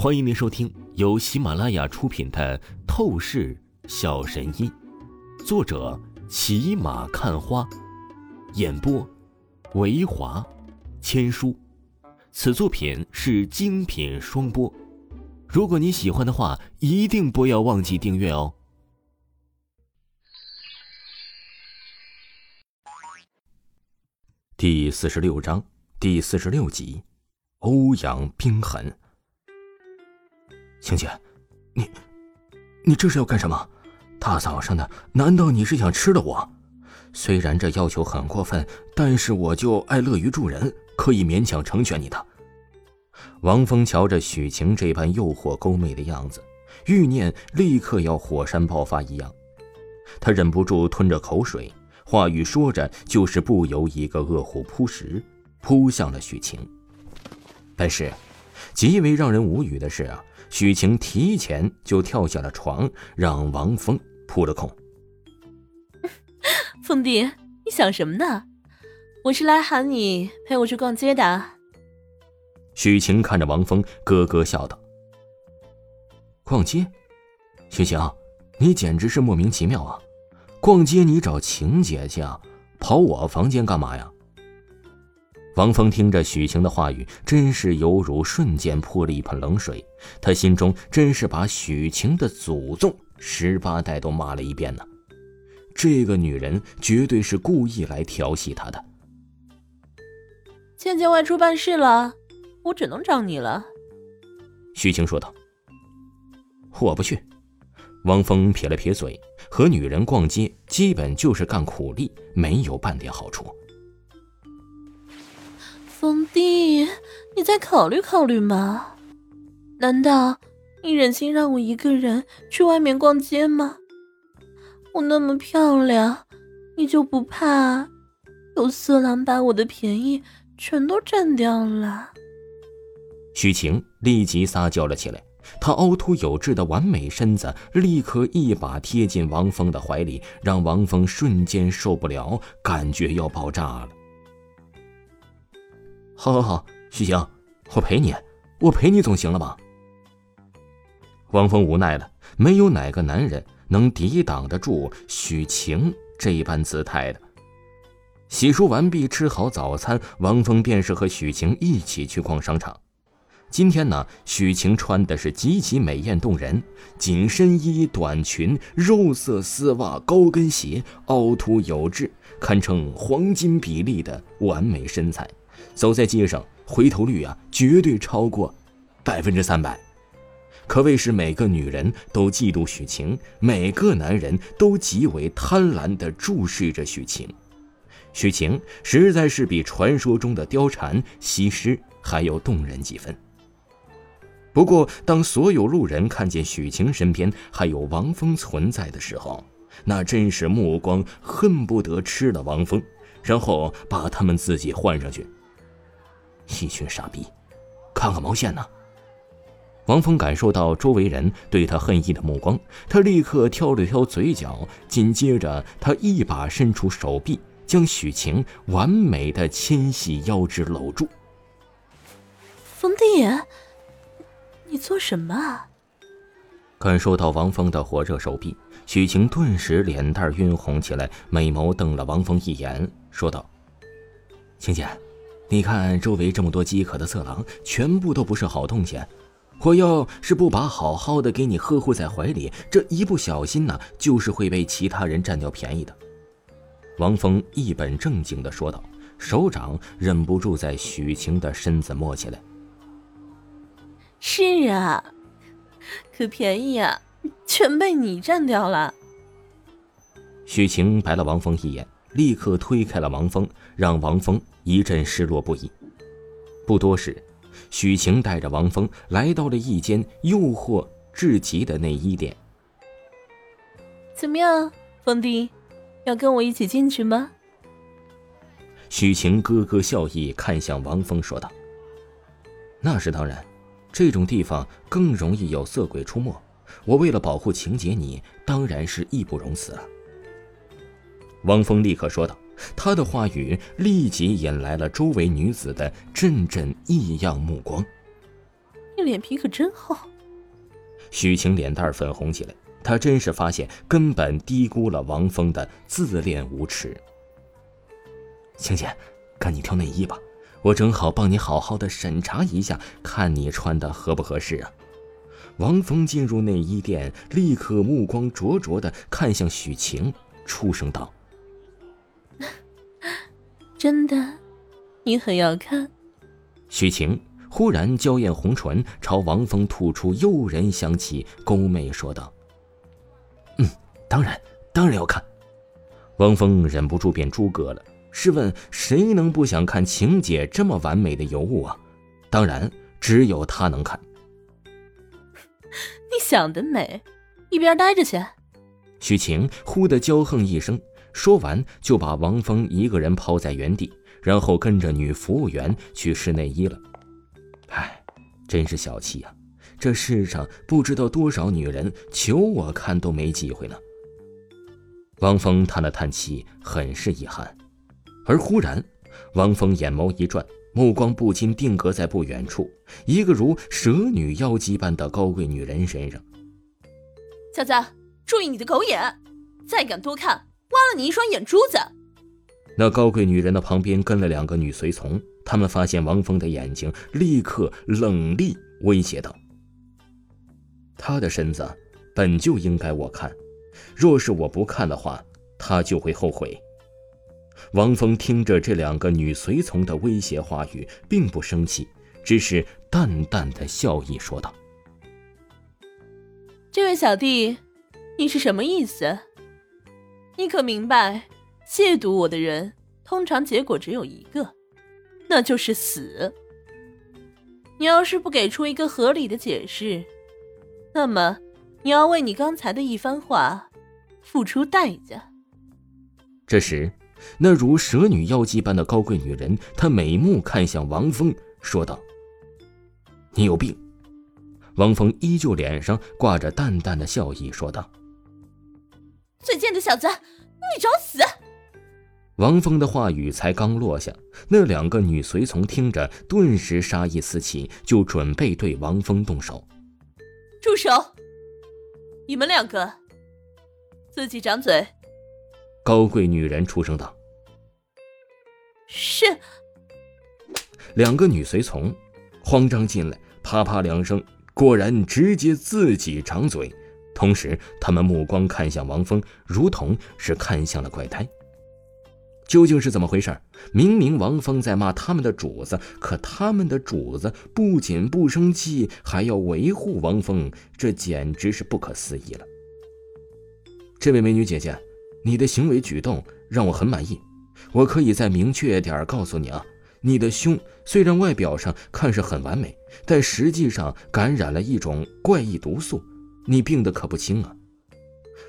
欢迎您收听由喜马拉雅出品的《透视小神医》，作者骑马看花，演播维华千书。此作品是精品双播。如果你喜欢的话，一定不要忘记订阅哦。第四十六章第四十六集，欧阳冰痕。晴姐，你，你这是要干什么？大早上的，难道你是想吃了我？虽然这要求很过分，但是我就爱乐于助人，可以勉强成全你的。王峰瞧着许晴这般诱惑勾媚的样子，欲念立刻要火山爆发一样，他忍不住吞着口水，话语说着，就是不由一个饿虎扑食，扑向了许晴。但是，极为让人无语的是啊。许晴提前就跳下了床，让王峰扑了空。峰弟，你想什么呢？我是来喊你陪我去逛街的。许晴看着王峰，咯咯笑道：“逛街？许晴，你简直是莫名其妙啊！逛街你找晴姐去啊，跑我房间干嘛呀？”王峰听着许晴的话语，真是犹如瞬间泼了一盆冷水。他心中真是把许晴的祖宗十八代都骂了一遍呢。这个女人绝对是故意来调戏他的。倩倩外出办事了，我只能找你了。许晴说道。我不去。王峰撇了撇嘴，和女人逛街基本就是干苦力，没有半点好处。冯弟，你再考虑考虑嘛？难道你忍心让我一个人去外面逛街吗？我那么漂亮，你就不怕有色狼把我的便宜全都占掉了？许晴立即撒娇了起来，她凹凸有致的完美身子立刻一把贴进王峰的怀里，让王峰瞬间受不了，感觉要爆炸了。好，好，好，许晴，我陪你，我陪你总行了吧？王峰无奈了，没有哪个男人能抵挡得住许晴这般姿态的。洗漱完毕，吃好早餐，王峰便是和许晴一起去逛商场。今天呢，许晴穿的是极其美艳动人，紧身衣、短裙、肉色丝袜、高跟鞋，凹凸有致，堪称黄金比例的完美身材。走在街上，回头率啊，绝对超过百分之三百，可谓是每个女人都嫉妒许晴，每个男人都极为贪婪地注视着许晴。许晴实在是比传说中的貂蝉、西施还要动人几分。不过，当所有路人看见许晴身边还有王峰存在的时候，那真是目光恨不得吃了王峰，然后把他们自己换上去。一群傻逼，看个毛线呢！王峰感受到周围人对他恨意的目光，他立刻挑了挑嘴角，紧接着他一把伸出手臂，将许晴完美的纤细腰肢搂住。冯弟，你做什么？感受到王峰的火热手臂，许晴顿时脸蛋晕红起来，美眸瞪了王峰一眼，说道：“晴姐。”你看，周围这么多饥渴的色狼，全部都不是好东西。我要是不把好好的给你呵护在怀里，这一不小心呢，就是会被其他人占掉便宜的。王峰一本正经的说道，手掌忍不住在许晴的身子摸起来。是啊，可便宜啊，全被你占掉了。许晴白了王峰一眼。立刻推开了王峰，让王峰一阵失落不已。不多时，许晴带着王峰来到了一间诱惑至极的内衣店。怎么样，峰弟，要跟我一起进去吗？许晴咯咯笑意，看向王峰说道：“那是当然，这种地方更容易有色鬼出没。我为了保护晴姐，你当然是义不容辞了。”王峰立刻说道，他的话语立即引来了周围女子的阵阵异样目光。你脸皮可真厚。许晴脸蛋粉红起来，她真是发现根本低估了王峰的自恋无耻。晴姐，赶紧挑内衣吧，我正好帮你好好的审查一下，看你穿的合不合适啊。王峰进入内衣店，立刻目光灼灼的看向许晴，出声道：“真的，你很要看。”许晴忽然娇艳红唇朝王峰吐出诱人香气，勾媚说道：“嗯，当然，当然要看。”王峰忍不住变猪哥了。试问谁能不想看晴姐这么完美的尤物啊？当然，只有他能看。你想得美，一边待着去。许晴忽的娇横一声，说完就把王峰一个人抛在原地，然后跟着女服务员去试内衣了。唉，真是小气呀！这世上不知道多少女人求我看都没机会呢。王峰叹了叹气，很是遗憾。而忽然，王峰眼眸一转，目光不禁定格在不远处一个如蛇女妖姬般的高贵女人身上。小子，注意你的狗眼，再敢多看，了你一双眼珠子！那高贵女人的旁边跟了两个女随从，他们发现王峰的眼睛，立刻冷厉威胁道：“他的身子本就应该我看，若是我不看的话，他就会后悔。”王峰听着这两个女随从的威胁话语，并不生气，只是淡淡的笑意说道：“这位小弟，你是什么意思？你可明白，亵渎我的人，通常结果只有一个，那就是死。你要是不给出一个合理的解释，那么你要为你刚才的一番话付出代价。”这时。那如蛇女妖姬般的高贵女人，她美目看向王峰，说道：“你有病。”王峰依旧脸上挂着淡淡的笑意，说道：“最贱的小子，你找死！”王峰的话语才刚落下，那两个女随从听着，顿时杀意四起，就准备对王峰动手。住手！你们两个自己掌嘴。高贵女人出声道：“是。”两个女随从慌张进来，啪啪两声，果然直接自己掌嘴。同时，他们目光看向王峰，如同是看向了怪胎。究竟是怎么回事？明明王峰在骂他们的主子，可他们的主子不仅不生气，还要维护王峰，这简直是不可思议了。这位美女姐姐。你的行为举动让我很满意，我可以再明确点告诉你啊，你的胸虽然外表上看是很完美，但实际上感染了一种怪异毒素，你病得可不轻啊。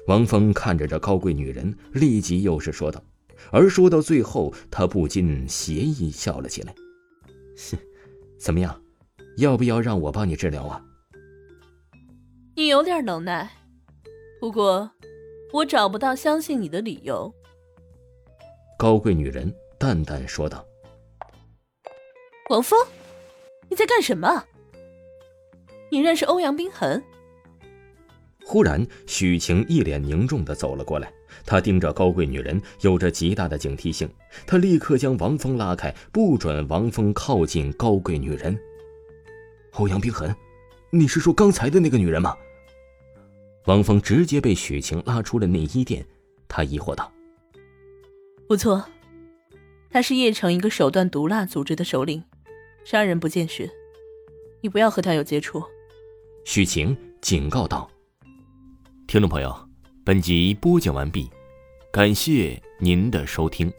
王峰看着这高贵女人，立即又是说道，而说到最后，他不禁邪意笑了起来。哼，怎么样，要不要让我帮你治疗啊？你有点能耐，不过。我找不到相信你的理由。”高贵女人淡淡说道。“王峰，你在干什么？你认识欧阳冰痕？”忽然，许晴一脸凝重的走了过来，她盯着高贵女人，有着极大的警惕性。她立刻将王峰拉开，不准王峰靠近高贵女人。欧阳冰痕，你是说刚才的那个女人吗？王峰直接被许晴拉出了内衣店，他疑惑道：“不错，他是叶城一个手段毒辣组织的首领，杀人不见血，你不要和他有接触。”许晴警告道：“听众朋友，本集播讲完毕，感谢您的收听。”